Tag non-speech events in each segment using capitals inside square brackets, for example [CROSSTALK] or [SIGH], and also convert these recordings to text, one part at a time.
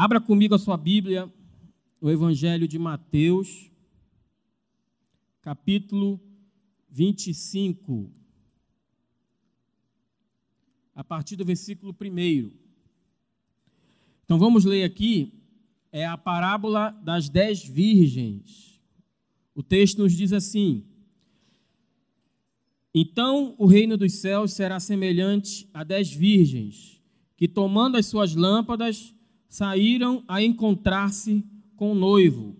Abra comigo a sua Bíblia, o Evangelho de Mateus, capítulo 25, a partir do versículo 1. Então vamos ler aqui, é a parábola das dez virgens. O texto nos diz assim: Então o reino dos céus será semelhante a dez virgens, que tomando as suas lâmpadas, saíram a encontrar-se com o noivo.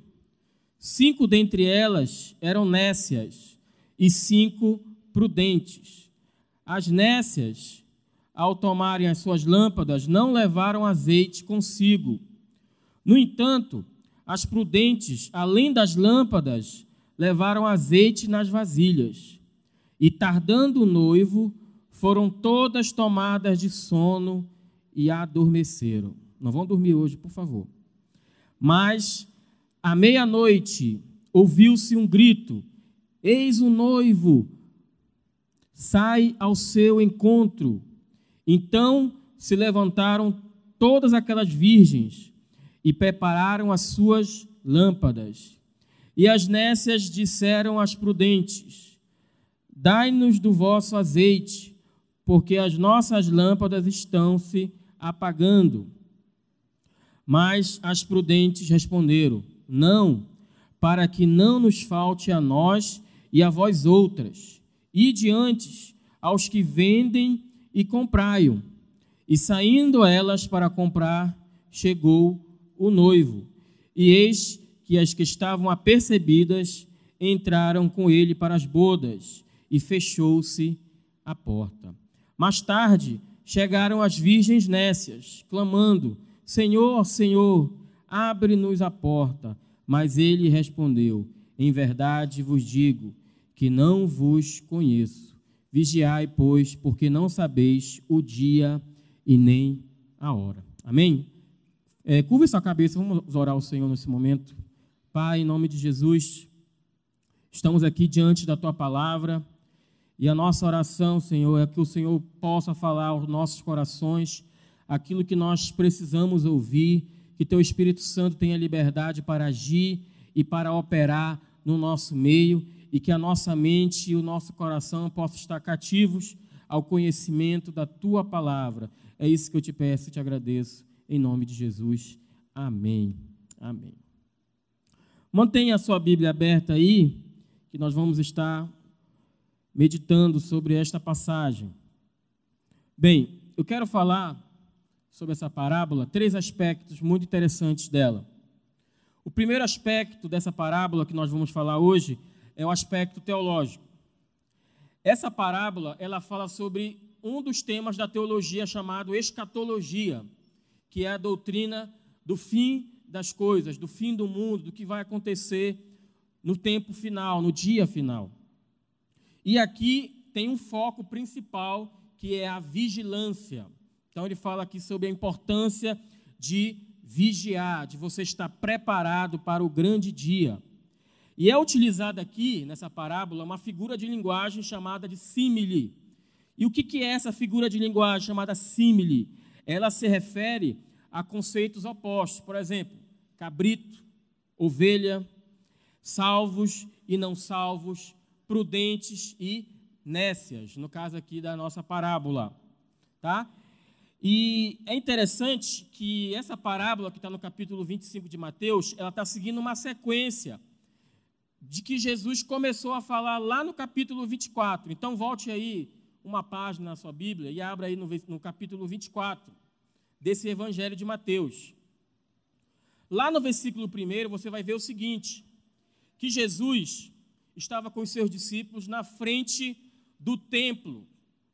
Cinco dentre elas eram nécias e cinco prudentes. As nécias, ao tomarem as suas lâmpadas, não levaram azeite consigo. No entanto, as prudentes, além das lâmpadas, levaram azeite nas vasilhas. E tardando o noivo, foram todas tomadas de sono e adormeceram. Não vão dormir hoje, por favor. Mas, à meia-noite, ouviu-se um grito: Eis o noivo, sai ao seu encontro. Então se levantaram todas aquelas virgens e prepararam as suas lâmpadas. E as nécias disseram às prudentes: Dai-nos do vosso azeite, porque as nossas lâmpadas estão se apagando. Mas as prudentes responderam: Não, para que não nos falte a nós e a vós outras. E diante aos que vendem e comprai-o. E saindo elas para comprar, chegou o noivo. E eis que as que estavam apercebidas entraram com ele para as bodas, e fechou-se a porta. Mais tarde chegaram as virgens nécias, clamando: Senhor, Senhor, abre-nos a porta. Mas ele respondeu: Em verdade vos digo que não vos conheço. Vigiai, pois, porque não sabeis o dia e nem a hora. Amém? É, curva sua cabeça, vamos orar ao Senhor nesse momento. Pai, em nome de Jesus, estamos aqui diante da tua palavra e a nossa oração, Senhor, é que o Senhor possa falar aos nossos corações aquilo que nós precisamos ouvir, que Teu Espírito Santo tenha liberdade para agir e para operar no nosso meio e que a nossa mente e o nosso coração possam estar cativos ao conhecimento da Tua palavra. É isso que eu te peço e te agradeço, em nome de Jesus. Amém. Amém. Mantenha a sua Bíblia aberta aí, que nós vamos estar meditando sobre esta passagem. Bem, eu quero falar sobre essa parábola três aspectos muito interessantes dela. O primeiro aspecto dessa parábola que nós vamos falar hoje é o aspecto teológico. Essa parábola, ela fala sobre um dos temas da teologia chamado escatologia, que é a doutrina do fim das coisas, do fim do mundo, do que vai acontecer no tempo final, no dia final. E aqui tem um foco principal que é a vigilância. Então ele fala aqui sobre a importância de vigiar, de você estar preparado para o grande dia. E é utilizada aqui, nessa parábola, uma figura de linguagem chamada de simile. E o que é essa figura de linguagem chamada simile? Ela se refere a conceitos opostos. Por exemplo, cabrito, ovelha, salvos e não salvos, prudentes e nécias, no caso aqui da nossa parábola. Tá? E é interessante que essa parábola que está no capítulo 25 de Mateus, ela está seguindo uma sequência de que Jesus começou a falar lá no capítulo 24. Então volte aí uma página na sua Bíblia e abra aí no, no capítulo 24 desse Evangelho de Mateus. Lá no versículo 1 você vai ver o seguinte: que Jesus estava com os seus discípulos na frente do templo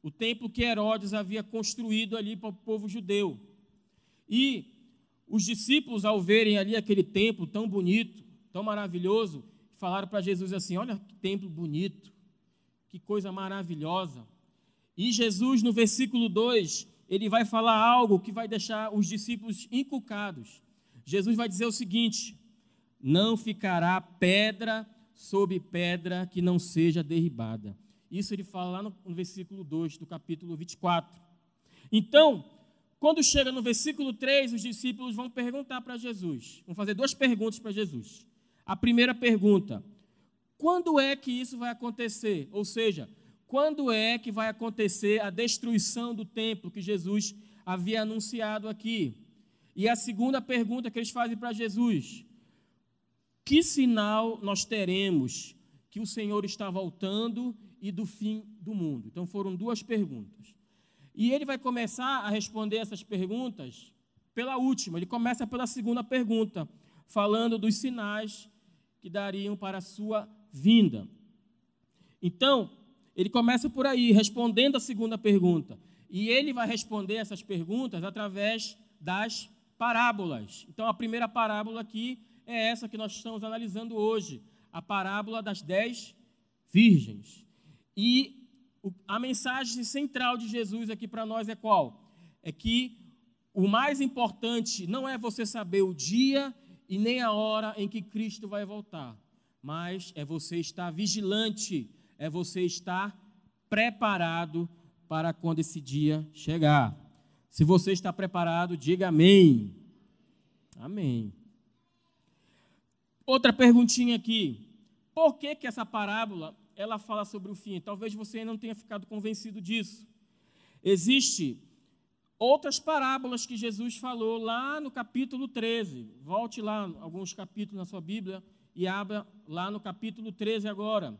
o templo que Herodes havia construído ali para o povo judeu. E os discípulos, ao verem ali aquele templo tão bonito, tão maravilhoso, falaram para Jesus assim: Olha que templo bonito, que coisa maravilhosa. E Jesus, no versículo 2, ele vai falar algo que vai deixar os discípulos inculcados. Jesus vai dizer o seguinte: Não ficará pedra sobre pedra que não seja derribada. Isso ele fala lá no, no versículo 2 do capítulo 24. Então, Quando chega no versículo 3, os discípulos vão perguntar para Jesus, vão fazer duas perguntas para Jesus. A primeira pergunta: quando é que isso vai acontecer? Ou seja, quando é que vai acontecer a destruição do templo que Jesus havia anunciado aqui? E a segunda pergunta que eles fazem para Jesus: que sinal nós teremos que o Senhor está voltando e do fim do mundo? Então foram duas perguntas. E ele vai começar a responder essas perguntas pela última. Ele começa pela segunda pergunta, falando dos sinais que dariam para a sua vinda. Então, ele começa por aí, respondendo a segunda pergunta. E ele vai responder essas perguntas através das parábolas. Então, a primeira parábola aqui é essa que nós estamos analisando hoje, a parábola das dez virgens. E a mensagem central de Jesus aqui para nós é qual? É que o mais importante não é você saber o dia e nem a hora em que Cristo vai voltar, mas é você estar vigilante, é você estar preparado para quando esse dia chegar. Se você está preparado, diga amém. Amém. Outra perguntinha aqui. Por que, que essa parábola ela fala sobre o fim? Talvez você não tenha ficado convencido disso. Existe outras parábolas que Jesus falou lá no capítulo 13. Volte lá alguns capítulos na sua Bíblia e abra lá no capítulo 13 agora.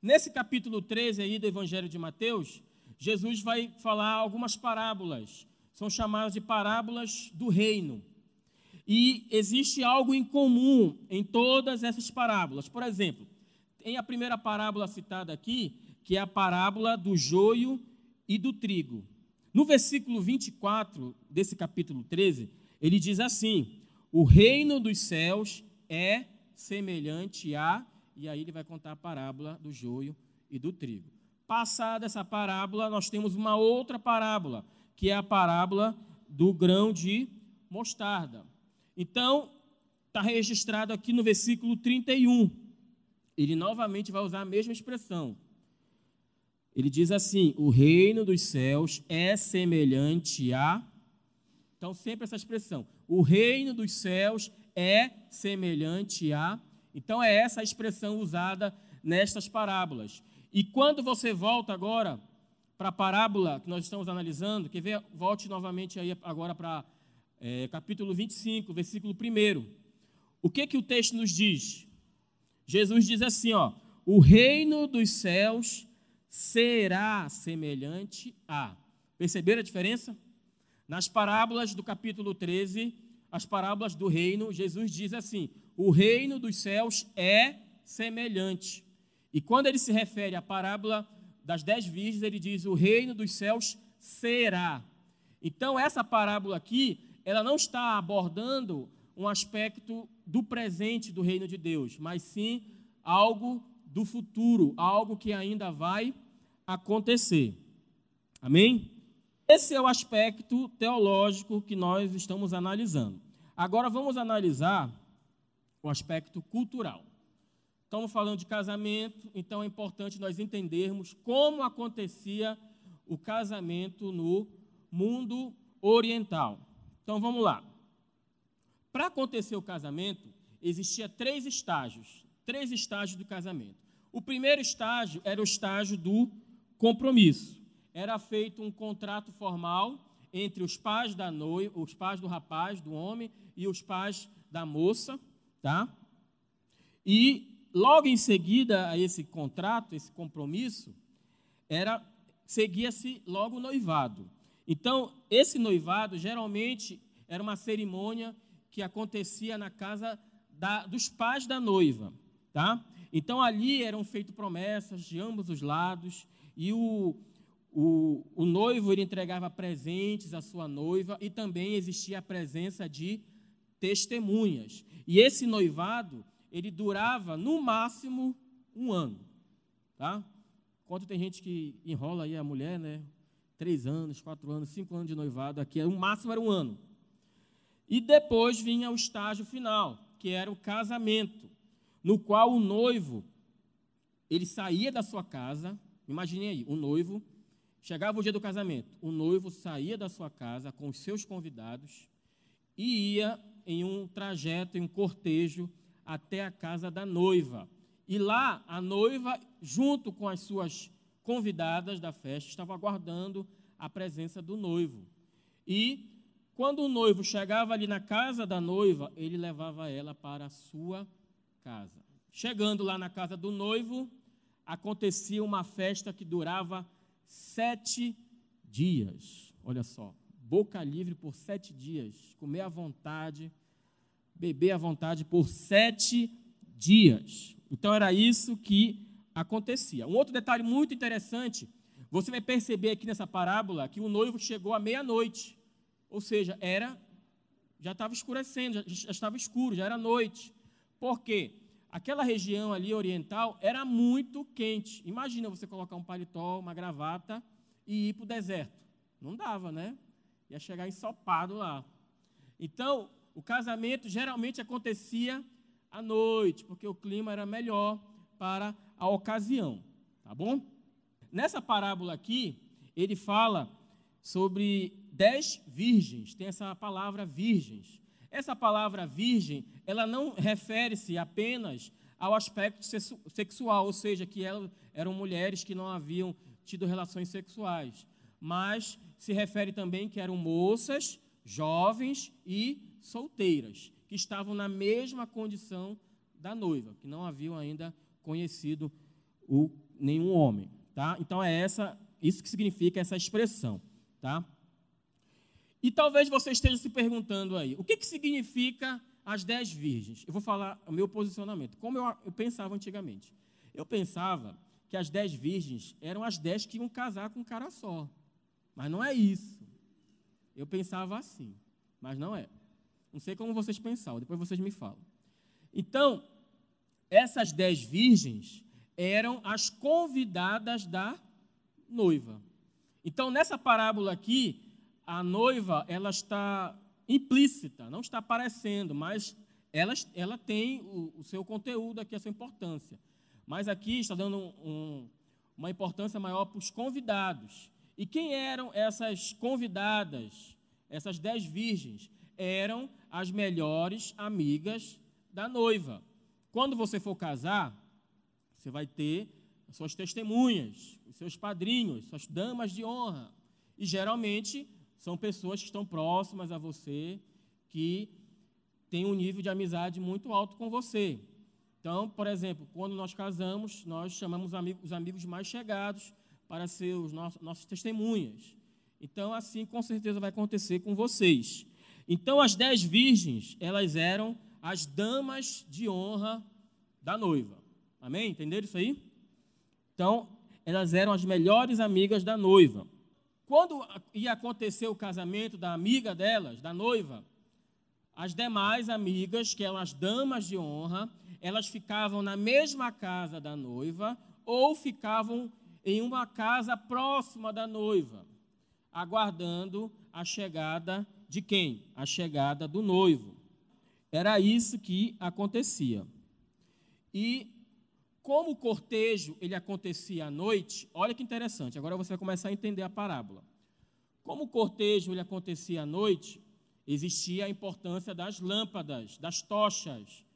Nesse capítulo 13 aí do Evangelho de Mateus, Jesus vai falar algumas parábolas. São chamadas de parábolas do reino. E existe algo em comum em todas essas parábolas. Por exemplo, tem a primeira parábola citada aqui, que é a parábola do joio e do trigo. No versículo 24 desse capítulo 13, ele diz assim: O reino dos céus é semelhante a. E aí ele vai contar a parábola do joio e do trigo. Passada essa parábola, nós temos uma outra parábola, que é a parábola do grão de mostarda. Então, está registrado aqui no versículo 31. Ele novamente vai usar a mesma expressão. Ele diz assim: O reino dos céus é semelhante a. Então, sempre essa expressão. O reino dos céus é semelhante a. Então, é essa a expressão usada nestas parábolas. E quando você volta agora para a parábola que nós estamos analisando, quer ver? Volte novamente aí agora para é, capítulo 25, versículo 1. O que, que o texto nos diz? Jesus diz assim: ó, o reino dos céus será semelhante a. Perceberam a diferença? Nas parábolas do capítulo 13, as parábolas do reino, Jesus diz assim: o reino dos céus é semelhante. E quando ele se refere à parábola das dez virgens, ele diz: o reino dos céus será. Então, essa parábola aqui, ela não está abordando um aspecto do presente do reino de Deus, mas sim algo do futuro, algo que ainda vai acontecer. Amém? Esse é o aspecto teológico que nós estamos analisando. Agora vamos analisar o aspecto cultural. Estamos falando de casamento, então é importante nós entendermos como acontecia o casamento no mundo oriental. Então vamos lá. Para acontecer o casamento, existia três estágios, três estágios do casamento. O primeiro estágio era o estágio do compromisso. Era feito um contrato formal entre os pais da noiva, os pais do rapaz, do homem e os pais da moça, tá? E logo em seguida a esse contrato, esse compromisso, era seguia-se logo o noivado. Então, esse noivado geralmente era uma cerimônia que acontecia na casa da, dos pais da noiva, tá? Então ali eram feitas promessas de ambos os lados e o, o, o noivo ele entregava presentes à sua noiva e também existia a presença de testemunhas. E esse noivado ele durava no máximo um ano, tá? Quando tem gente que enrola aí a mulher, né? Três anos, quatro anos, cinco anos de noivado, aqui o máximo era um ano. E depois vinha o estágio final, que era o casamento, no qual o noivo ele saía da sua casa, imagine aí, o noivo chegava o dia do casamento, o noivo saía da sua casa com os seus convidados e ia em um trajeto, em um cortejo até a casa da noiva. E lá a noiva, junto com as suas convidadas da festa, estava aguardando a presença do noivo. E quando o noivo chegava ali na casa da noiva, ele levava ela para a sua casa. Chegando lá na casa do noivo, acontecia uma festa que durava sete dias. Olha só, boca livre por sete dias, comer à vontade, beber à vontade por sete dias. Então era isso que acontecia. Um outro detalhe muito interessante, você vai perceber aqui nessa parábola que o noivo chegou à meia-noite. Ou seja, era já estava escurecendo, já, já estava escuro, já era noite. Por quê? Aquela região ali oriental era muito quente. Imagina você colocar um paletó, uma gravata e ir para o deserto. Não dava, né? Ia chegar ensopado lá. Então, o casamento geralmente acontecia à noite, porque o clima era melhor para a ocasião, tá bom? Nessa parábola aqui, ele fala sobre dez virgens, tem essa palavra virgens. Essa palavra virgem, ela não refere-se apenas ao aspecto sexual, ou seja, que elas eram mulheres que não haviam tido relações sexuais, mas se refere também que eram moças, jovens e solteiras, que estavam na mesma condição da noiva, que não haviam ainda conhecido o, nenhum homem, tá? Então é essa, isso que significa essa expressão, tá? E talvez você esteja se perguntando aí, o que, que significa as dez virgens? Eu vou falar o meu posicionamento, como eu, eu pensava antigamente. Eu pensava que as dez virgens eram as dez que iam casar com um cara só. Mas não é isso. Eu pensava assim, mas não é. Não sei como vocês pensavam, depois vocês me falam. Então, essas dez virgens eram as convidadas da noiva. Então, nessa parábola aqui, a noiva ela está implícita, não está aparecendo, mas ela, ela tem o, o seu conteúdo aqui, a sua importância. Mas aqui está dando um, uma importância maior para os convidados. E quem eram essas convidadas, essas dez virgens? Eram as melhores amigas da noiva. Quando você for casar, você vai ter suas testemunhas, seus padrinhos, suas damas de honra. E geralmente são pessoas que estão próximas a você, que têm um nível de amizade muito alto com você. Então, por exemplo, quando nós casamos, nós chamamos os amigos mais chegados para ser os nossos, nossas testemunhas. Então, assim, com certeza vai acontecer com vocês. Então, as dez virgens, elas eram as damas de honra da noiva. Amém? Entenderam isso aí? Então, elas eram as melhores amigas da noiva. Quando ia acontecer o casamento da amiga delas, da noiva, as demais amigas, que eram as damas de honra, elas ficavam na mesma casa da noiva ou ficavam em uma casa próxima da noiva, aguardando a chegada de quem? A chegada do noivo. Era isso que acontecia. E como o cortejo ele acontecia à noite, olha que interessante, agora você vai começar a entender a parábola. Como o cortejo ele acontecia à noite, existia a importância das lâmpadas, das tochas,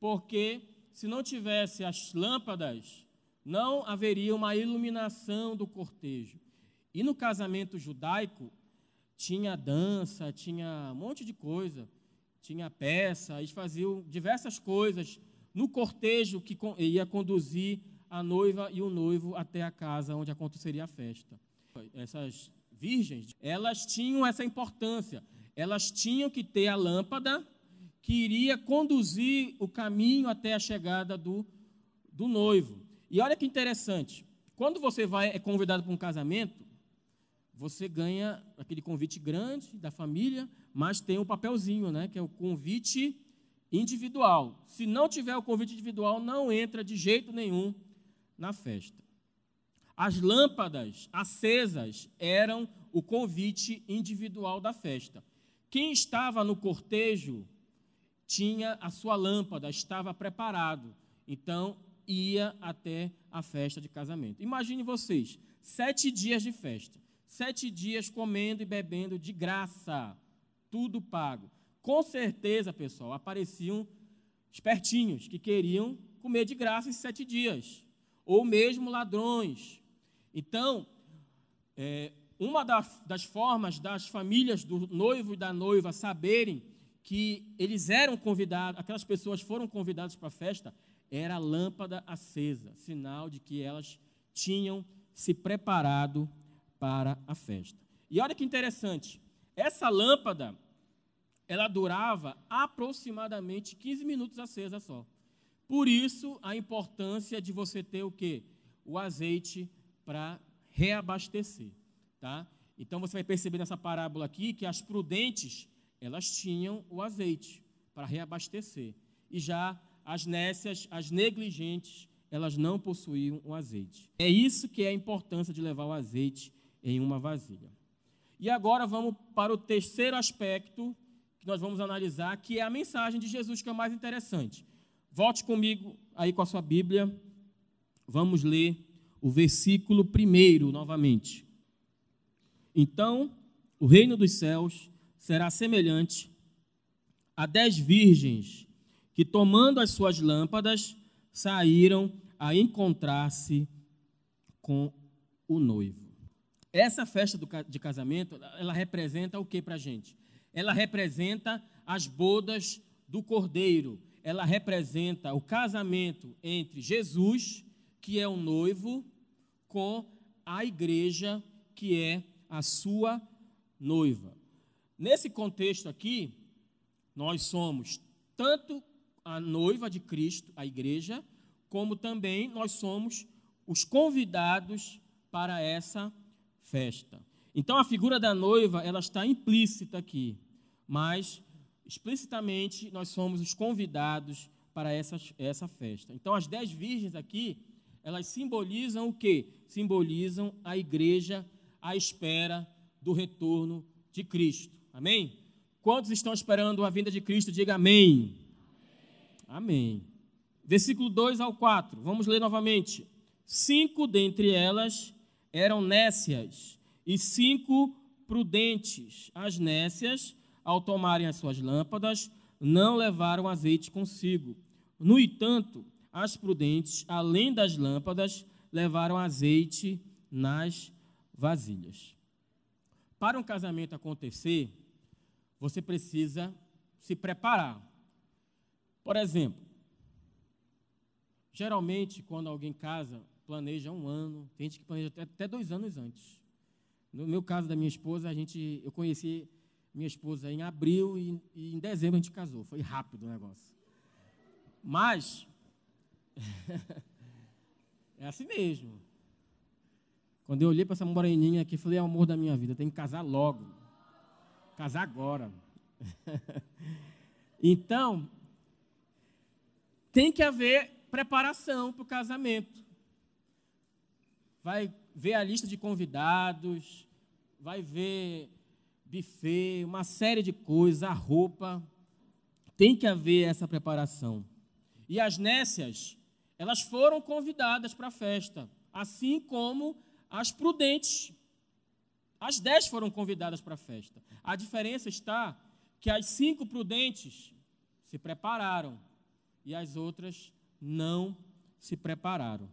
porque se não tivesse as lâmpadas, não haveria uma iluminação do cortejo. E no casamento judaico, tinha dança, tinha um monte de coisa, tinha peça, eles faziam diversas coisas no cortejo que ia conduzir a noiva e o noivo até a casa onde aconteceria a festa. Essas virgens, elas tinham essa importância. Elas tinham que ter a lâmpada que iria conduzir o caminho até a chegada do, do noivo. E olha que interessante, quando você vai é convidado para um casamento, você ganha aquele convite grande da família, mas tem um papelzinho, né, que é o convite individual. Se não tiver o convite individual, não entra de jeito nenhum na festa. As lâmpadas acesas eram o convite individual da festa. Quem estava no cortejo tinha a sua lâmpada, estava preparado. Então, ia até a festa de casamento. Imagine vocês, sete dias de festa. Sete dias comendo e bebendo de graça, tudo pago. Com certeza, pessoal, apareciam espertinhos que queriam comer de graça esses sete dias, ou mesmo ladrões. Então, é, uma das, das formas das famílias do noivo e da noiva saberem que eles eram convidados, aquelas pessoas foram convidadas para a festa, era a lâmpada acesa, sinal de que elas tinham se preparado para a festa. E olha que interessante, essa lâmpada, ela durava aproximadamente 15 minutos acesa só. Por isso, a importância de você ter o quê? O azeite para reabastecer, tá? Então, você vai perceber nessa parábola aqui que as prudentes, elas tinham o azeite para reabastecer. E já as nécias, as negligentes, elas não possuíam o azeite. É isso que é a importância de levar o azeite em uma vasilha. E agora vamos para o terceiro aspecto que nós vamos analisar, que é a mensagem de Jesus, que é mais interessante. Volte comigo aí com a sua Bíblia. Vamos ler o versículo primeiro novamente. Então, o reino dos céus será semelhante a dez virgens que, tomando as suas lâmpadas, saíram a encontrar-se com o noivo. Essa festa de casamento, ela representa o que para a gente? Ela representa as bodas do cordeiro. Ela representa o casamento entre Jesus, que é o noivo, com a igreja, que é a sua noiva. Nesse contexto aqui, nós somos tanto a noiva de Cristo, a igreja, como também nós somos os convidados para essa festa. Então a figura da noiva, ela está implícita aqui, mas explicitamente nós somos os convidados para essa, essa festa. Então as dez virgens aqui, elas simbolizam o quê? Simbolizam a igreja à espera do retorno de Cristo. Amém? Quantos estão esperando a vinda de Cristo? Diga amém. Amém. Versículo 2 ao 4, vamos ler novamente. Cinco dentre elas eram nécias e cinco prudentes. As nécias, ao tomarem as suas lâmpadas, não levaram azeite consigo. No entanto, as prudentes, além das lâmpadas, levaram azeite nas vasilhas. Para um casamento acontecer, você precisa se preparar. Por exemplo, geralmente, quando alguém casa, planeja um ano, tem gente que planeja até dois anos antes. No meu caso da minha esposa, a gente, eu conheci minha esposa em abril e, e em dezembro a gente casou. Foi rápido o negócio. Mas [LAUGHS] é assim mesmo. Quando eu olhei para essa moreninha aqui, falei, é o amor da minha vida, tem que casar logo. Casar agora. [LAUGHS] então, tem que haver preparação para o casamento. Vai ver a lista de convidados, vai ver buffet, uma série de coisas, a roupa. Tem que haver essa preparação. E as nécias, elas foram convidadas para a festa, assim como as prudentes. As dez foram convidadas para a festa. A diferença está que as cinco prudentes se prepararam e as outras não se prepararam.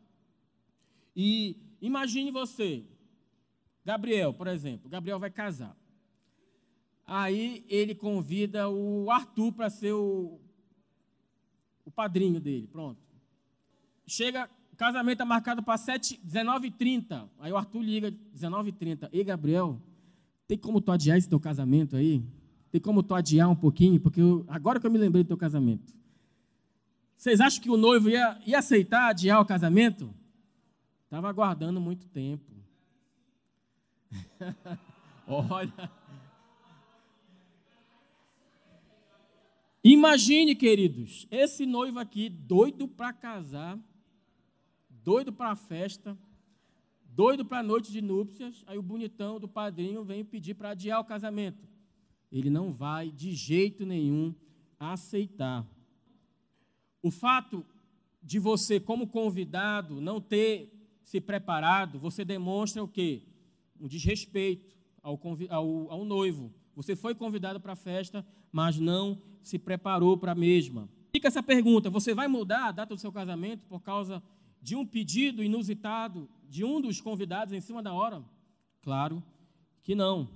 E imagine você, Gabriel, por exemplo, Gabriel vai casar. Aí ele convida o Arthur para ser o, o padrinho dele, pronto. Chega, casamento é marcado para 19h30. Aí o Arthur liga, 19h30. Ei, Gabriel, tem como tu adiar esse teu casamento aí? Tem como tu adiar um pouquinho? Porque eu, agora que eu me lembrei do teu casamento. Vocês acham que o noivo ia, ia aceitar adiar o casamento? Estava aguardando muito tempo. [LAUGHS] Olha. Imagine, queridos, esse noivo aqui, doido para casar, doido para a festa, doido para a noite de núpcias, aí o bonitão do padrinho vem pedir para adiar o casamento. Ele não vai, de jeito nenhum, aceitar. O fato de você, como convidado, não ter se preparado, você demonstra o quê? Um desrespeito ao, ao, ao noivo. Você foi convidado para a festa, mas não se preparou para a mesma. Fica essa pergunta: você vai mudar a data do seu casamento por causa de um pedido inusitado de um dos convidados em cima da hora? Claro que não.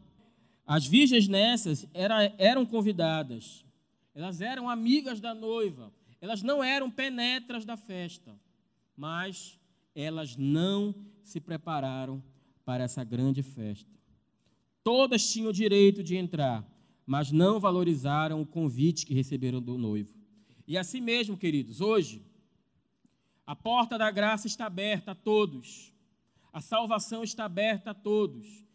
As virgens nessas era, eram convidadas, elas eram amigas da noiva, elas não eram penetras da festa, mas elas não se prepararam para essa grande festa. Todas tinham o direito de entrar, mas não valorizaram o convite que receberam do noivo. E assim mesmo, queridos, hoje, a porta da graça está aberta a todos, a salvação está aberta a todos.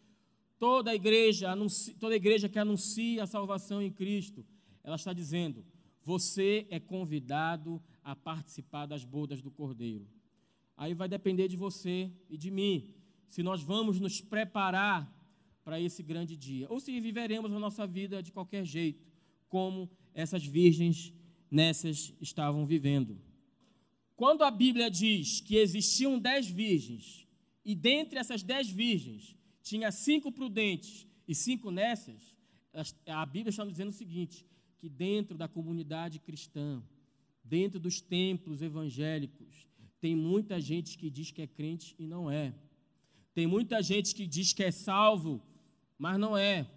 Toda a igreja, toda a igreja que anuncia a salvação em Cristo, ela está dizendo: você é convidado a participar das bodas do Cordeiro. Aí vai depender de você e de mim, se nós vamos nos preparar para esse grande dia, ou se viveremos a nossa vida de qualquer jeito, como essas virgens nessas estavam vivendo. Quando a Bíblia diz que existiam dez virgens, e dentre essas dez virgens tinha cinco prudentes e cinco nessas, a Bíblia está nos dizendo o seguinte: que dentro da comunidade cristã, dentro dos templos evangélicos, tem muita gente que diz que é crente e não é. Tem muita gente que diz que é salvo, mas não é.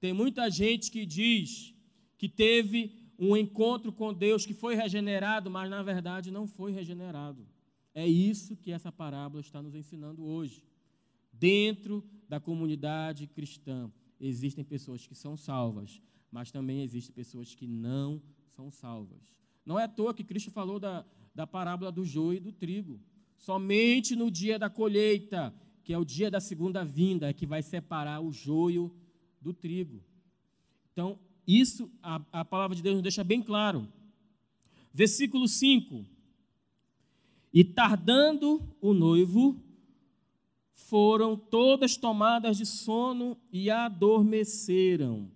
Tem muita gente que diz que teve um encontro com Deus, que foi regenerado, mas na verdade não foi regenerado. É isso que essa parábola está nos ensinando hoje. Dentro da comunidade cristã existem pessoas que são salvas, mas também existem pessoas que não são salvas. Não é à toa que Cristo falou da, da parábola do joio e do trigo. Somente no dia da colheita, que é o dia da segunda vinda, é que vai separar o joio do trigo. Então, isso a, a palavra de Deus nos deixa bem claro. Versículo 5. E tardando o noivo, foram todas tomadas de sono e adormeceram.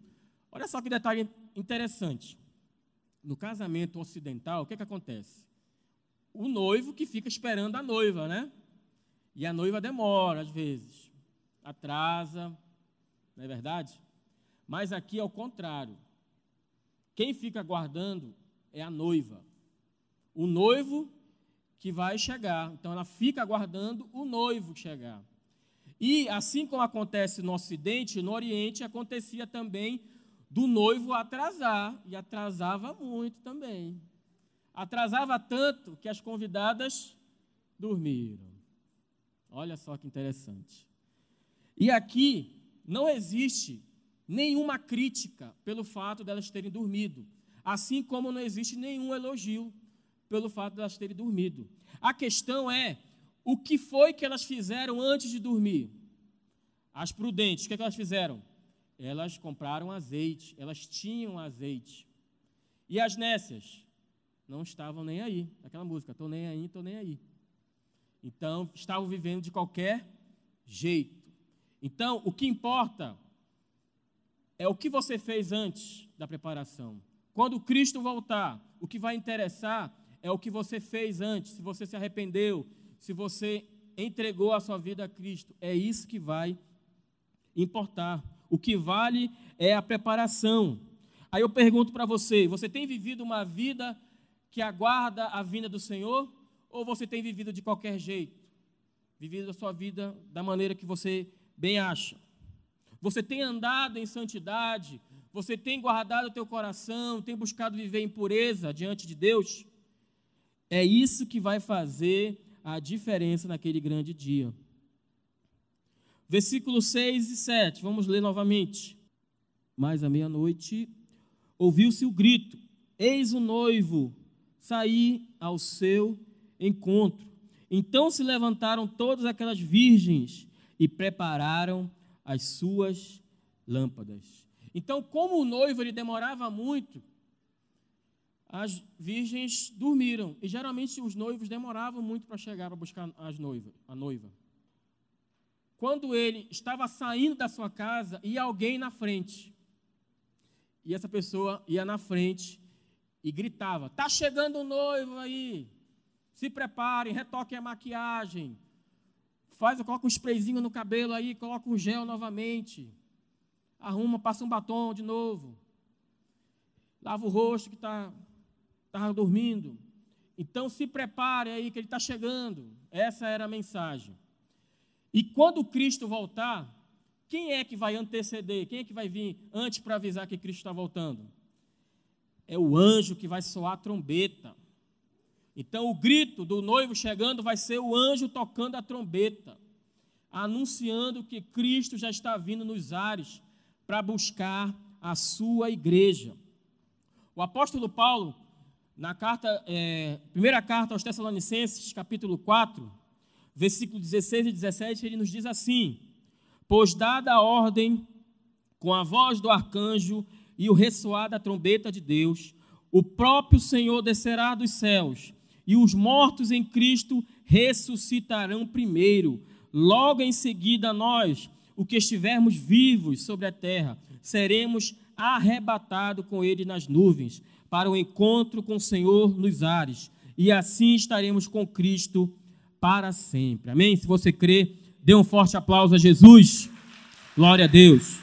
Olha só que detalhe interessante. No casamento ocidental, o que, é que acontece? O noivo que fica esperando a noiva, né? E a noiva demora, às vezes, atrasa, não é verdade? Mas aqui é o contrário. Quem fica aguardando é a noiva. O noivo que vai chegar. Então ela fica aguardando o noivo chegar. E assim como acontece no Ocidente, no Oriente acontecia também do noivo atrasar, e atrasava muito também. Atrasava tanto que as convidadas dormiram. Olha só que interessante. E aqui não existe nenhuma crítica pelo fato delas terem dormido, assim como não existe nenhum elogio pelo fato delas terem dormido. A questão é o que foi que elas fizeram antes de dormir. As prudentes, o que, é que elas fizeram? elas compraram azeite, elas tinham azeite. E as nécias não estavam nem aí. Aquela música, estou nem aí, estou nem aí. Então, estavam vivendo de qualquer jeito. Então, o que importa é o que você fez antes da preparação. Quando Cristo voltar, o que vai interessar é o que você fez antes, se você se arrependeu, se você entregou a sua vida a Cristo. É isso que vai importar. O que vale é a preparação. Aí eu pergunto para você: você tem vivido uma vida que aguarda a vinda do Senhor? Ou você tem vivido de qualquer jeito? Vivido a sua vida da maneira que você bem acha? Você tem andado em santidade? Você tem guardado o teu coração? Tem buscado viver em pureza diante de Deus? É isso que vai fazer a diferença naquele grande dia. Versículos 6 e 7, vamos ler novamente. Mais à meia-noite, ouviu-se o grito: Eis o noivo sair ao seu encontro. Então se levantaram todas aquelas virgens e prepararam as suas lâmpadas. Então, como o noivo ele demorava muito, as virgens dormiram. E geralmente os noivos demoravam muito para chegar para buscar as noivas, a noiva quando ele estava saindo da sua casa, ia alguém na frente. E essa pessoa ia na frente e gritava: Está chegando o noivo aí. Se preparem, retoquem a maquiagem. faz, coloca um sprayzinho no cabelo aí, coloca um gel novamente. Arruma, passa um batom de novo. Lava o rosto que está tá dormindo. Então se prepare aí que ele está chegando. Essa era a mensagem. E quando Cristo voltar, quem é que vai anteceder? Quem é que vai vir antes para avisar que Cristo está voltando? É o anjo que vai soar a trombeta. Então o grito do noivo chegando vai ser o anjo tocando a trombeta, anunciando que Cristo já está vindo nos ares para buscar a sua igreja. O apóstolo Paulo, na carta, é, primeira carta aos Tessalonicenses, capítulo 4, versículo 16 e 17, ele nos diz assim: Pois dada a ordem, com a voz do arcanjo e o ressoar da trombeta de Deus, o próprio Senhor descerá dos céus, e os mortos em Cristo ressuscitarão primeiro. Logo em seguida, nós, o que estivermos vivos sobre a terra, seremos arrebatados com Ele nas nuvens, para o encontro com o Senhor nos ares, e assim estaremos com Cristo para sempre. Amém? Se você crê, dê um forte aplauso a Jesus. Glória a Deus.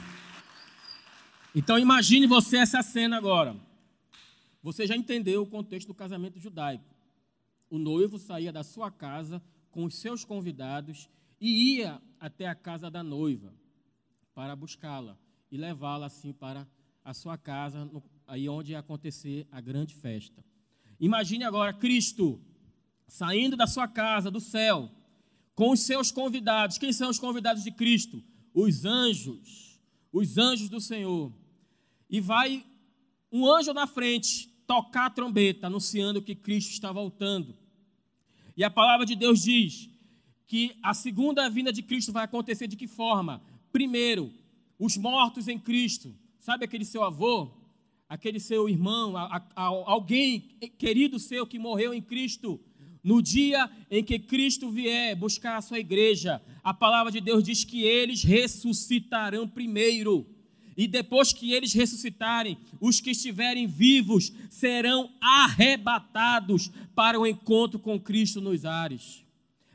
Então imagine você essa cena agora. Você já entendeu o contexto do casamento judaico. O noivo saía da sua casa com os seus convidados e ia até a casa da noiva para buscá-la e levá-la assim para a sua casa, aí onde ia acontecer a grande festa. Imagine agora Cristo saindo da sua casa, do céu, com os seus convidados. Quem são os convidados de Cristo? Os anjos, os anjos do Senhor. E vai um anjo na frente tocar a trombeta, anunciando que Cristo está voltando. E a palavra de Deus diz que a segunda vinda de Cristo vai acontecer de que forma? Primeiro, os mortos em Cristo. Sabe aquele seu avô? Aquele seu irmão, a, a, alguém querido seu que morreu em Cristo no dia em que Cristo vier buscar a sua igreja, a palavra de Deus diz que eles ressuscitarão primeiro. E depois que eles ressuscitarem, os que estiverem vivos serão arrebatados para o encontro com Cristo nos ares.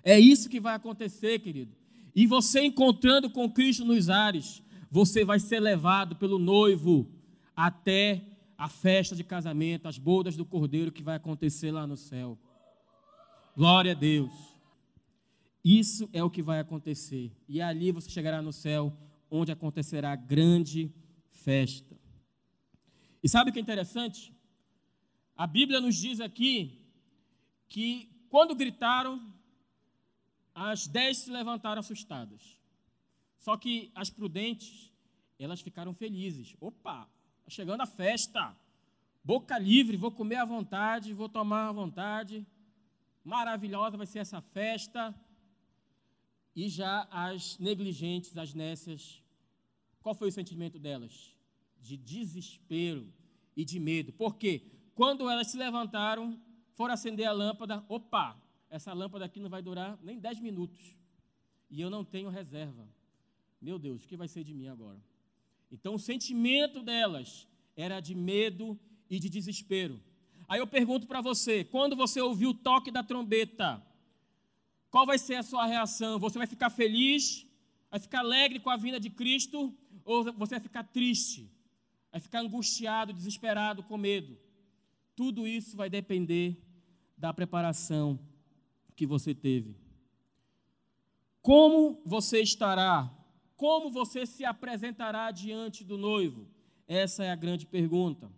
É isso que vai acontecer, querido. E você encontrando com Cristo nos ares, você vai ser levado pelo noivo até a festa de casamento, as bodas do cordeiro que vai acontecer lá no céu. Glória a Deus. Isso é o que vai acontecer. E ali você chegará no céu, onde acontecerá grande festa. E sabe o que é interessante? A Bíblia nos diz aqui que quando gritaram, as dez se levantaram assustadas. Só que as prudentes, elas ficaram felizes. Opa, está chegando a festa. Boca livre, vou comer à vontade, vou tomar à vontade maravilhosa vai ser essa festa. E já as negligentes, as nécias, qual foi o sentimento delas? De desespero e de medo. Porque quando elas se levantaram, foram acender a lâmpada, opa, essa lâmpada aqui não vai durar nem 10 minutos. E eu não tenho reserva. Meu Deus, o que vai ser de mim agora? Então o sentimento delas era de medo e de desespero. Aí eu pergunto para você: quando você ouvir o toque da trombeta, qual vai ser a sua reação? Você vai ficar feliz? Vai ficar alegre com a vinda de Cristo? Ou você vai ficar triste? Vai ficar angustiado, desesperado, com medo? Tudo isso vai depender da preparação que você teve. Como você estará? Como você se apresentará diante do noivo? Essa é a grande pergunta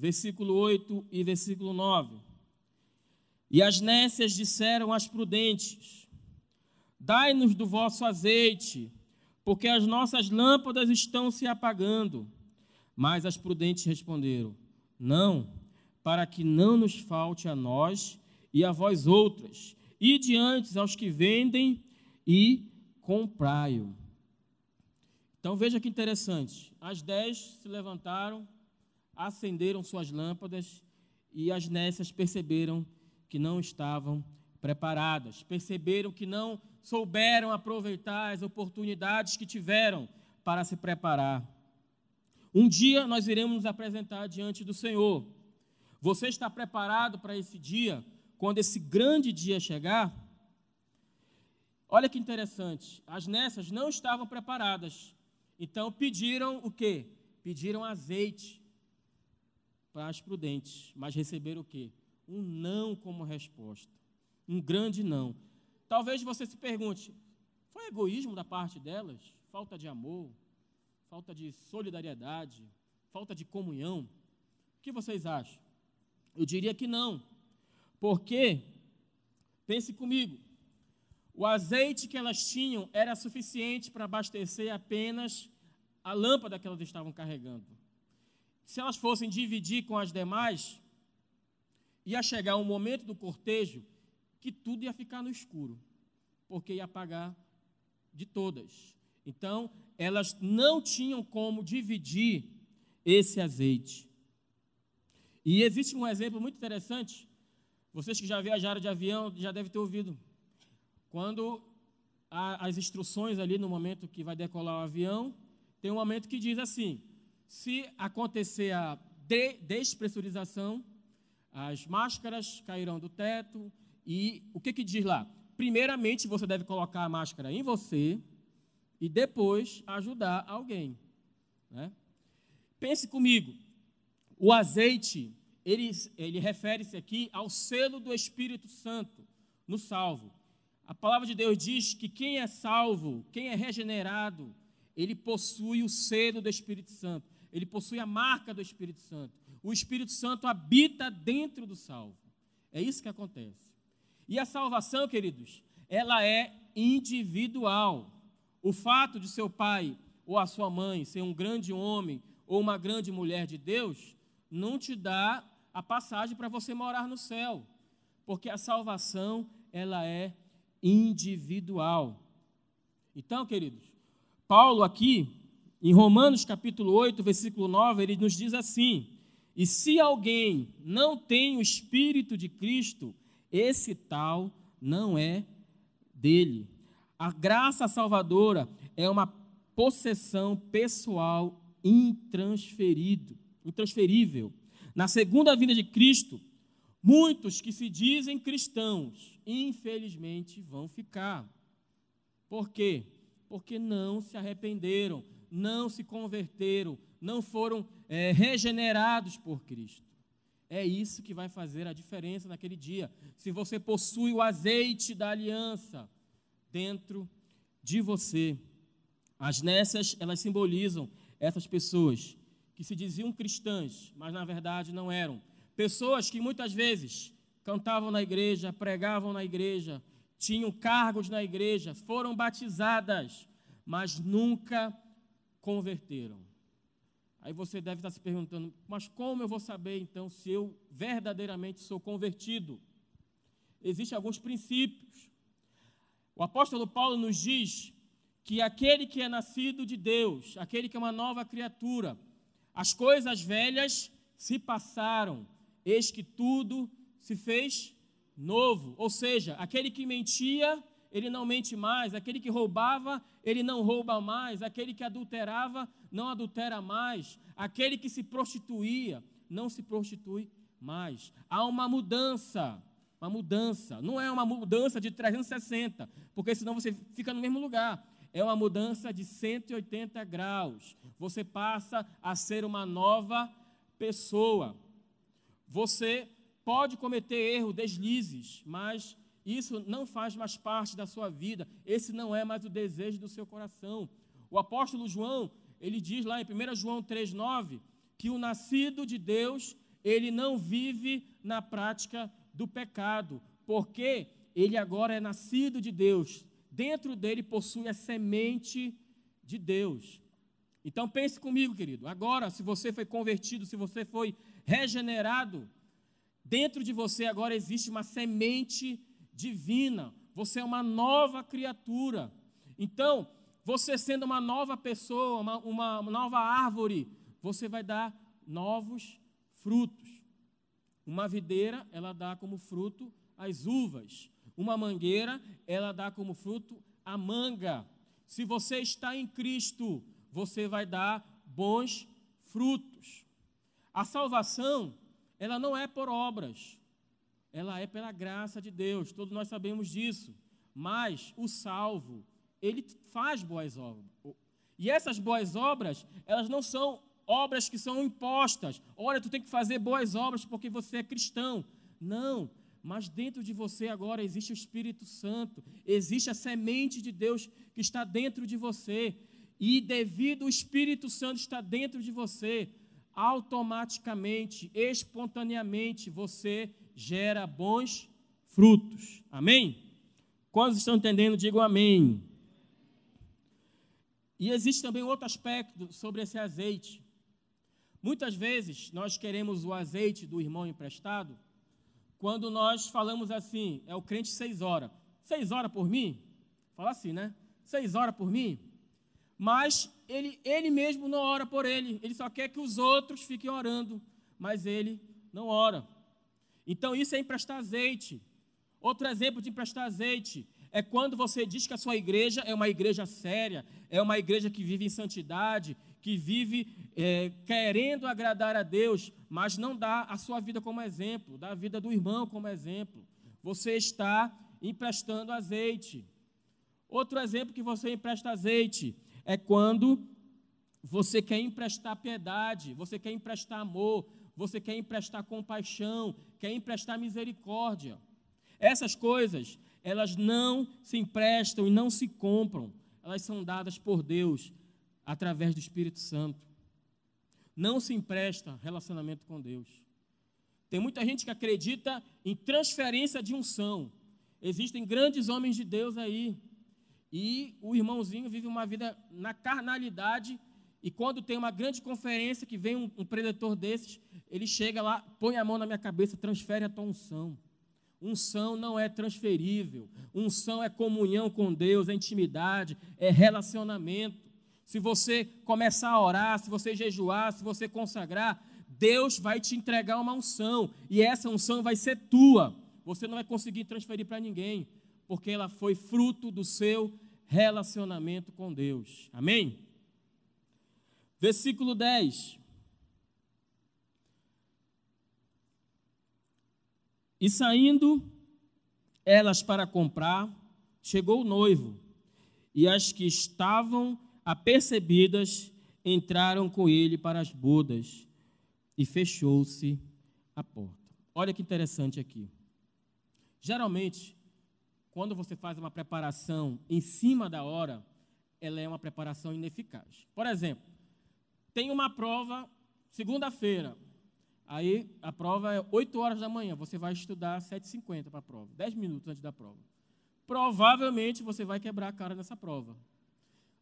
versículo 8 e versículo 9. E as nécias disseram às prudentes: Dai-nos do vosso azeite, porque as nossas lâmpadas estão se apagando. Mas as prudentes responderam: Não, para que não nos falte a nós e a vós outras, e diante aos que vendem e comprai-o. Então veja que interessante. As dez se levantaram acenderam suas lâmpadas e as nécias perceberam que não estavam preparadas, perceberam que não souberam aproveitar as oportunidades que tiveram para se preparar. Um dia nós iremos nos apresentar diante do Senhor. Você está preparado para esse dia, quando esse grande dia chegar? Olha que interessante. As nessas não estavam preparadas. Então pediram o quê? Pediram azeite para as prudentes, mas receberam o quê? Um não como resposta. Um grande não. Talvez você se pergunte: foi egoísmo da parte delas? Falta de amor? Falta de solidariedade? Falta de comunhão? O que vocês acham? Eu diria que não. Porque, pense comigo, o azeite que elas tinham era suficiente para abastecer apenas a lâmpada que elas estavam carregando. Se elas fossem dividir com as demais, ia chegar um momento do cortejo que tudo ia ficar no escuro, porque ia apagar de todas. Então, elas não tinham como dividir esse azeite. E existe um exemplo muito interessante. Vocês que já viajaram de avião já devem ter ouvido. Quando há as instruções ali no momento que vai decolar o avião, tem um momento que diz assim: se acontecer a de despressurização, as máscaras cairão do teto. E o que, que diz lá? Primeiramente, você deve colocar a máscara em você e depois ajudar alguém. Né? Pense comigo, o azeite, ele, ele refere-se aqui ao selo do Espírito Santo no salvo. A palavra de Deus diz que quem é salvo, quem é regenerado, ele possui o selo do Espírito Santo, ele possui a marca do Espírito Santo. O Espírito Santo habita dentro do salvo. É isso que acontece. E a salvação, queridos, ela é individual. O fato de seu pai ou a sua mãe ser um grande homem ou uma grande mulher de Deus não te dá a passagem para você morar no céu, porque a salvação ela é individual. Então, queridos, Paulo aqui em Romanos capítulo 8, versículo 9, ele nos diz assim: "E se alguém não tem o espírito de Cristo, esse tal não é dele." A graça salvadora é uma possessão pessoal intransferido intransferível. Na segunda vinda de Cristo, muitos que se dizem cristãos, infelizmente, vão ficar. Por quê? Porque não se arrependeram, não se converteram, não foram é, regenerados por Cristo. É isso que vai fazer a diferença naquele dia. Se você possui o azeite da aliança dentro de você. As nessas, elas simbolizam essas pessoas que se diziam cristãs, mas na verdade não eram. Pessoas que muitas vezes cantavam na igreja, pregavam na igreja, tinham cargos na igreja, foram batizadas, mas nunca converteram. Aí você deve estar se perguntando, mas como eu vou saber então se eu verdadeiramente sou convertido? Existem alguns princípios. O apóstolo Paulo nos diz que aquele que é nascido de Deus, aquele que é uma nova criatura, as coisas velhas se passaram, eis que tudo se fez novo. Ou seja, aquele que mentia, ele não mente mais, aquele que roubava, ele não rouba mais, aquele que adulterava, não adultera mais, aquele que se prostituía, não se prostitui mais. Há uma mudança, uma mudança. Não é uma mudança de 360, porque senão você fica no mesmo lugar é uma mudança de 180 graus. Você passa a ser uma nova pessoa. Você pode cometer erros, deslizes, mas isso não faz mais parte da sua vida. Esse não é mais o desejo do seu coração. O apóstolo João, ele diz lá em 1 João 3,9 que o nascido de Deus, ele não vive na prática do pecado, porque ele agora é nascido de Deus, dentro dele possui a semente de Deus. Então pense comigo, querido. Agora, se você foi convertido, se você foi regenerado, dentro de você agora existe uma semente divina. Você é uma nova criatura. Então, você sendo uma nova pessoa, uma, uma nova árvore, você vai dar novos frutos. Uma videira, ela dá como fruto as uvas. Uma mangueira, ela dá como fruto a manga. Se você está em Cristo, você vai dar bons frutos. A salvação, ela não é por obras, ela é pela graça de Deus, todos nós sabemos disso. Mas o salvo, ele faz boas obras. E essas boas obras, elas não são obras que são impostas. Olha, tu tem que fazer boas obras porque você é cristão. Não, mas dentro de você agora existe o Espírito Santo, existe a semente de Deus que está dentro de você. E devido ao Espírito Santo estar dentro de você, automaticamente, espontaneamente, você gera bons frutos. Amém? Quantos estão entendendo, digam amém. E existe também outro aspecto sobre esse azeite. Muitas vezes nós queremos o azeite do irmão emprestado quando nós falamos assim, é o crente seis horas. Seis horas por mim? Fala assim, né? Seis horas por mim? Mas ele, ele mesmo não ora por ele, ele só quer que os outros fiquem orando, mas ele não ora. Então isso é emprestar azeite. Outro exemplo de emprestar azeite é quando você diz que a sua igreja é uma igreja séria, é uma igreja que vive em santidade, que vive é, querendo agradar a Deus, mas não dá a sua vida como exemplo, dá a vida do irmão como exemplo. Você está emprestando azeite. Outro exemplo que você empresta azeite é quando você quer emprestar piedade, você quer emprestar amor, você quer emprestar compaixão, quer emprestar misericórdia. Essas coisas, elas não se emprestam e não se compram, elas são dadas por Deus através do Espírito Santo. Não se empresta relacionamento com Deus. Tem muita gente que acredita em transferência de unção. Existem grandes homens de Deus aí. E o irmãozinho vive uma vida na carnalidade. E quando tem uma grande conferência que vem um, um desses, ele chega lá, põe a mão na minha cabeça, transfere a tua unção. Unção não é transferível. Unção é comunhão com Deus, é intimidade, é relacionamento se você começar a orar, se você jejuar, se você consagrar, Deus vai te entregar uma unção, e essa unção vai ser tua. Você não vai conseguir transferir para ninguém, porque ela foi fruto do seu relacionamento com Deus. Amém? Versículo 10. E saindo elas para comprar, chegou o noivo, e as que estavam apercebidas, entraram com ele para as bodas e fechou-se a porta. Olha que interessante aqui. Geralmente, quando você faz uma preparação em cima da hora, ela é uma preparação ineficaz. Por exemplo, tem uma prova segunda-feira. Aí a prova é 8 horas da manhã, você vai estudar 7h50 para a prova, 10 minutos antes da prova. Provavelmente você vai quebrar a cara nessa prova.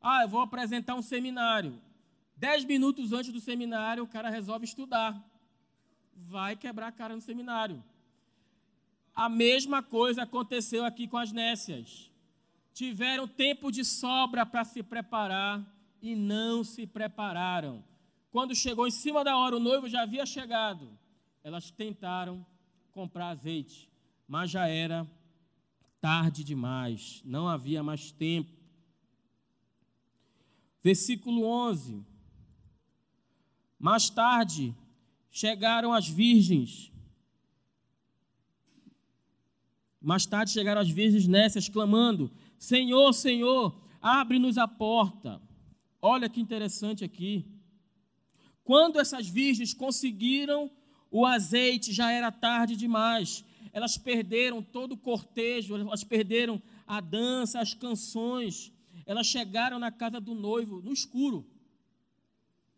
Ah, eu vou apresentar um seminário. Dez minutos antes do seminário, o cara resolve estudar. Vai quebrar a cara no seminário. A mesma coisa aconteceu aqui com as nécias. Tiveram tempo de sobra para se preparar e não se prepararam. Quando chegou em cima da hora, o noivo já havia chegado. Elas tentaram comprar azeite, mas já era tarde demais, não havia mais tempo. Versículo 11. Mais tarde chegaram as virgens. Mais tarde chegaram as virgens nessas, clamando: Senhor, Senhor, abre-nos a porta. Olha que interessante aqui. Quando essas virgens conseguiram o azeite, já era tarde demais. Elas perderam todo o cortejo, elas perderam a dança, as canções, elas chegaram na casa do noivo no escuro.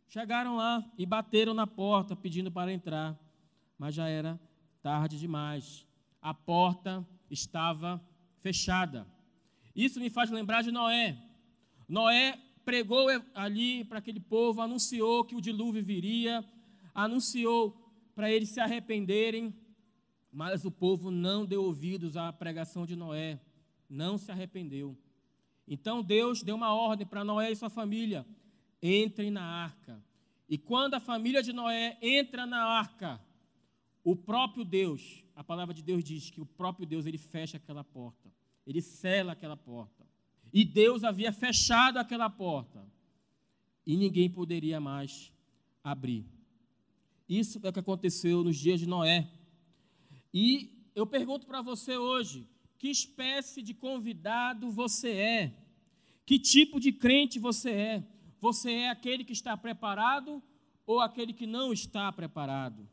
Chegaram lá e bateram na porta pedindo para entrar, mas já era tarde demais. A porta estava fechada. Isso me faz lembrar de Noé. Noé pregou ali para aquele povo, anunciou que o dilúvio viria, anunciou para eles se arrependerem, mas o povo não deu ouvidos à pregação de Noé, não se arrependeu. Então Deus deu uma ordem para Noé e sua família: entrem na arca. E quando a família de Noé entra na arca, o próprio Deus, a palavra de Deus diz que o próprio Deus ele fecha aquela porta, ele sela aquela porta. E Deus havia fechado aquela porta e ninguém poderia mais abrir. Isso é o que aconteceu nos dias de Noé. E eu pergunto para você hoje: que espécie de convidado você é, que tipo de crente você é. Você é aquele que está preparado ou aquele que não está preparado?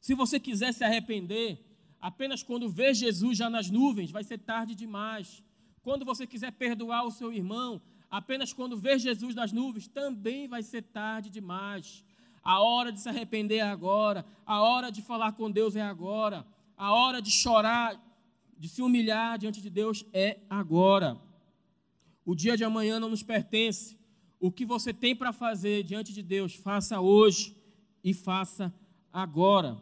Se você quiser se arrepender, apenas quando vê Jesus já nas nuvens, vai ser tarde demais. Quando você quiser perdoar o seu irmão, apenas quando ver Jesus nas nuvens, também vai ser tarde demais. A hora de se arrepender é agora, a hora de falar com Deus é agora, a hora de chorar, de se humilhar diante de Deus é agora. O dia de amanhã não nos pertence. O que você tem para fazer diante de Deus, faça hoje e faça agora.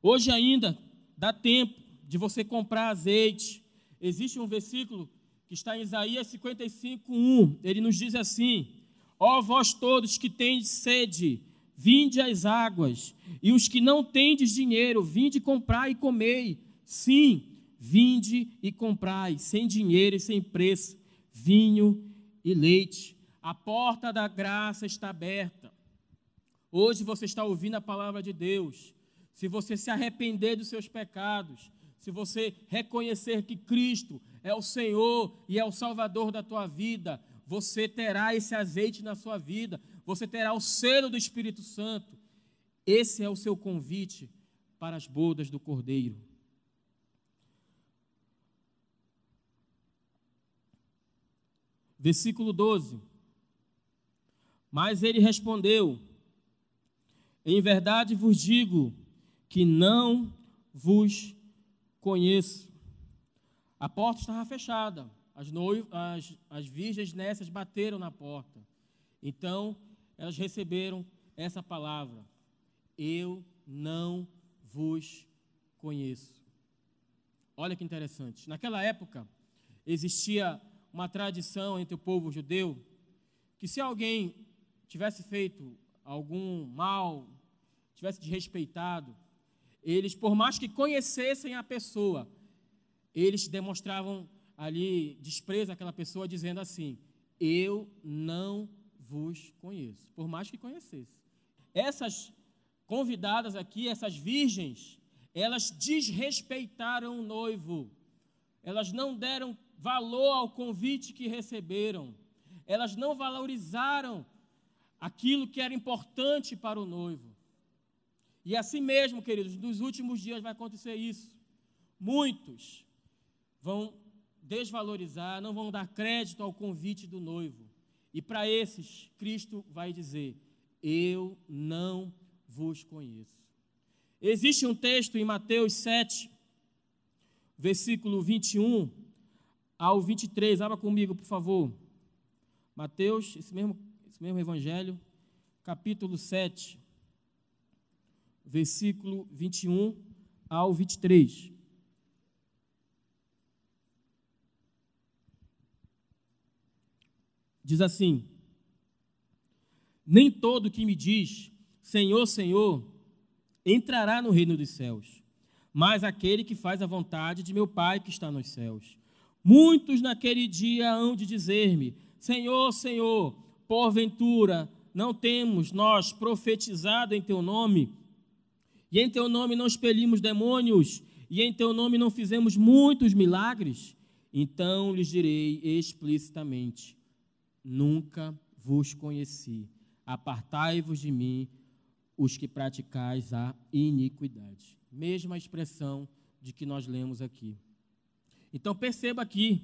Hoje ainda dá tempo de você comprar azeite. Existe um versículo que está em Isaías 55, 1. Ele nos diz assim: Ó vós todos que tendes sede, vinde às águas, e os que não tendes dinheiro, vinde comprar e comei. Sim, vinde e comprai, sem dinheiro e sem preço, vinho e leite. A porta da graça está aberta. Hoje você está ouvindo a palavra de Deus. Se você se arrepender dos seus pecados, se você reconhecer que Cristo é o Senhor e é o Salvador da tua vida, você terá esse azeite na sua vida, você terá o selo do Espírito Santo. Esse é o seu convite para as bodas do Cordeiro. Versículo 12. Mas ele respondeu: Em verdade vos digo que não vos conheço. A porta estava fechada. As, as, as virgens nessas bateram na porta. Então, elas receberam essa palavra: Eu não vos conheço. Olha que interessante. Naquela época, existia uma tradição entre o povo judeu que se alguém tivesse feito algum mal, tivesse desrespeitado, eles, por mais que conhecessem a pessoa, eles demonstravam ali desprezo àquela pessoa, dizendo assim: Eu não vos conheço, por mais que conhecesse. Essas convidadas aqui, essas virgens, elas desrespeitaram o noivo, elas não deram valor ao convite que receberam, elas não valorizaram aquilo que era importante para o noivo. E assim mesmo, queridos, nos últimos dias vai acontecer isso. Muitos vão desvalorizar, não vão dar crédito ao convite do noivo. E para esses, Cristo vai dizer: Eu não vos conheço. Existe um texto em Mateus 7, versículo 21 ao 23. Abra comigo, por favor. Mateus, esse mesmo, esse mesmo evangelho, capítulo 7, versículo 21 ao 23. Diz assim: Nem todo que me diz Senhor, Senhor, entrará no reino dos céus, mas aquele que faz a vontade de meu Pai que está nos céus. Muitos naquele dia hão de dizer-me: Senhor, Senhor, porventura não temos nós profetizado em teu nome, e em teu nome não expelimos demônios, e em teu nome não fizemos muitos milagres? Então lhes direi explicitamente: nunca vos conheci. Apartai-vos de mim, os que praticais a iniquidade. Mesma expressão de que nós lemos aqui. Então perceba aqui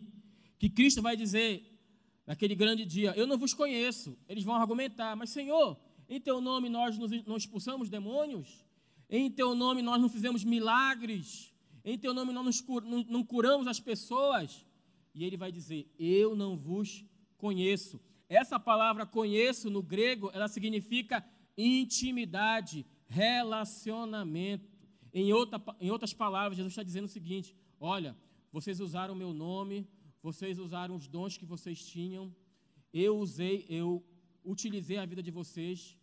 que Cristo vai dizer naquele grande dia: Eu não vos conheço. Eles vão argumentar, mas Senhor, em teu nome nós não expulsamos demônios? Em teu nome nós não fizemos milagres? Em teu nome nós não curamos as pessoas? E ele vai dizer: Eu não vos conheço. Essa palavra conheço no grego, ela significa intimidade, relacionamento. Em, outra, em outras palavras, Jesus está dizendo o seguinte: olha, vocês usaram o meu nome, vocês usaram os dons que vocês tinham, eu usei, eu utilizei a vida de vocês,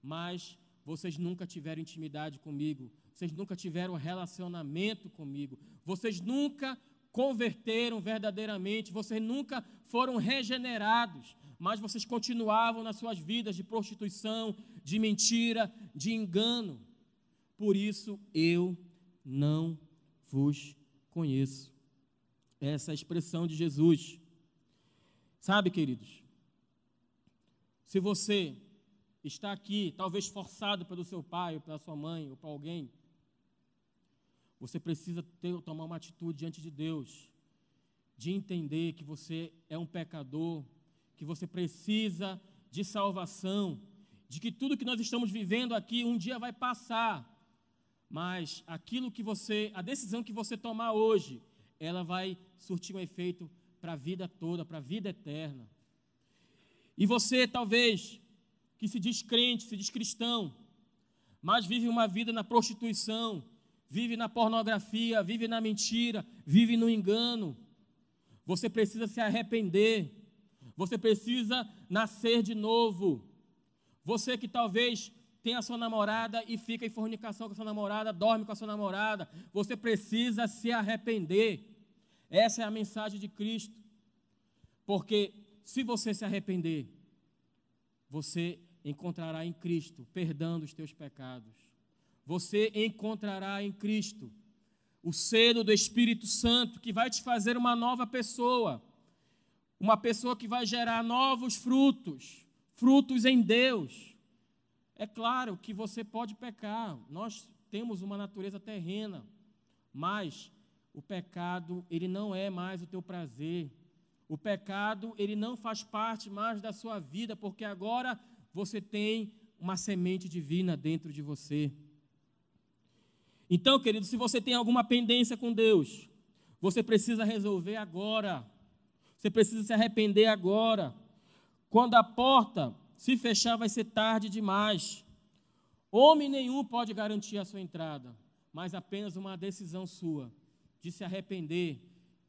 mas vocês nunca tiveram intimidade comigo, vocês nunca tiveram relacionamento comigo, vocês nunca converteram verdadeiramente, vocês nunca foram regenerados, mas vocês continuavam nas suas vidas de prostituição, de mentira, de engano. Por isso eu não vos conheço. Essa é a expressão de Jesus. Sabe, queridos, se você está aqui, talvez forçado pelo seu pai, ou pela sua mãe, ou para alguém, você precisa ter, tomar uma atitude diante de Deus, de entender que você é um pecador, que você precisa de salvação, de que tudo que nós estamos vivendo aqui um dia vai passar, mas aquilo que você, a decisão que você tomar hoje, ela vai surtir um efeito para a vida toda, para a vida eterna. E você, talvez, que se diz crente, se diz cristão, mas vive uma vida na prostituição, vive na pornografia, vive na mentira, vive no engano. Você precisa se arrepender, você precisa nascer de novo. Você que talvez tem a sua namorada e fica em fornicação com a sua namorada, dorme com a sua namorada, você precisa se arrepender. Essa é a mensagem de Cristo. Porque se você se arrepender, você encontrará em Cristo perdão dos teus pecados. Você encontrará em Cristo o selo do Espírito Santo que vai te fazer uma nova pessoa, uma pessoa que vai gerar novos frutos, frutos em Deus. É claro que você pode pecar, nós temos uma natureza terrena, mas o pecado, ele não é mais o teu prazer. O pecado, ele não faz parte mais da sua vida, porque agora você tem uma semente divina dentro de você. Então, querido, se você tem alguma pendência com Deus, você precisa resolver agora. Você precisa se arrepender agora. Quando a porta se fechar, vai ser tarde demais. Homem nenhum pode garantir a sua entrada, mas apenas uma decisão sua de se arrepender,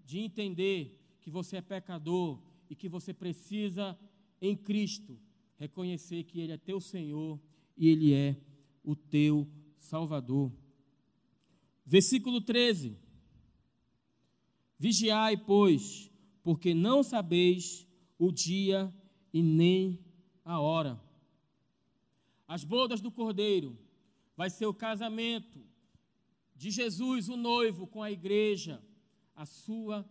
de entender que você é pecador e que você precisa, em Cristo, reconhecer que Ele é teu Senhor e Ele é o teu Salvador. Versículo 13: Vigiai, pois, porque não sabeis o dia e nem a hora. As bodas do Cordeiro vai ser o casamento de Jesus, o noivo, com a igreja, a sua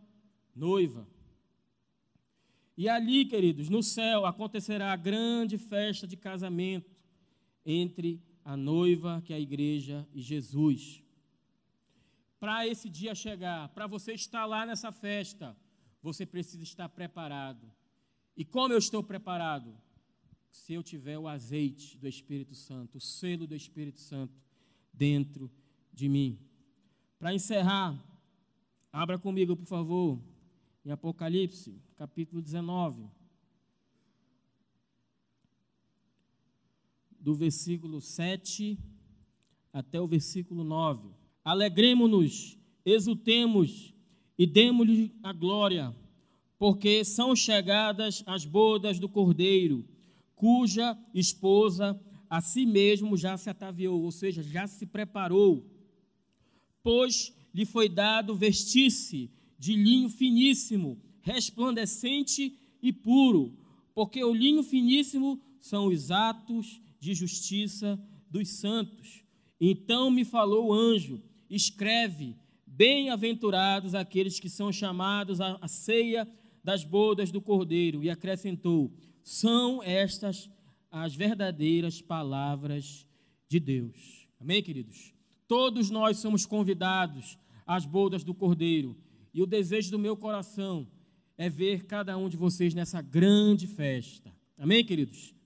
noiva. E ali, queridos, no céu acontecerá a grande festa de casamento entre a noiva, que é a igreja, e Jesus. Para esse dia chegar, para você estar lá nessa festa, você precisa estar preparado. E como eu estou preparado? Se eu tiver o azeite do Espírito Santo, o selo do Espírito Santo dentro de mim. Para encerrar, abra comigo, por favor, em Apocalipse, capítulo 19. Do versículo 7 até o versículo 9. Alegremos-nos, exultemos e demos-lhe a glória porque são chegadas as bodas do cordeiro, cuja esposa a si mesmo já se ataviou, ou seja, já se preparou, pois lhe foi dado vestir-se de linho finíssimo, resplandecente e puro, porque o linho finíssimo são os atos de justiça dos santos. Então me falou o anjo: escreve, bem-aventurados aqueles que são chamados à ceia das bodas do Cordeiro, e acrescentou: são estas as verdadeiras palavras de Deus. Amém, queridos? Todos nós somos convidados às bodas do Cordeiro, e o desejo do meu coração é ver cada um de vocês nessa grande festa. Amém, queridos?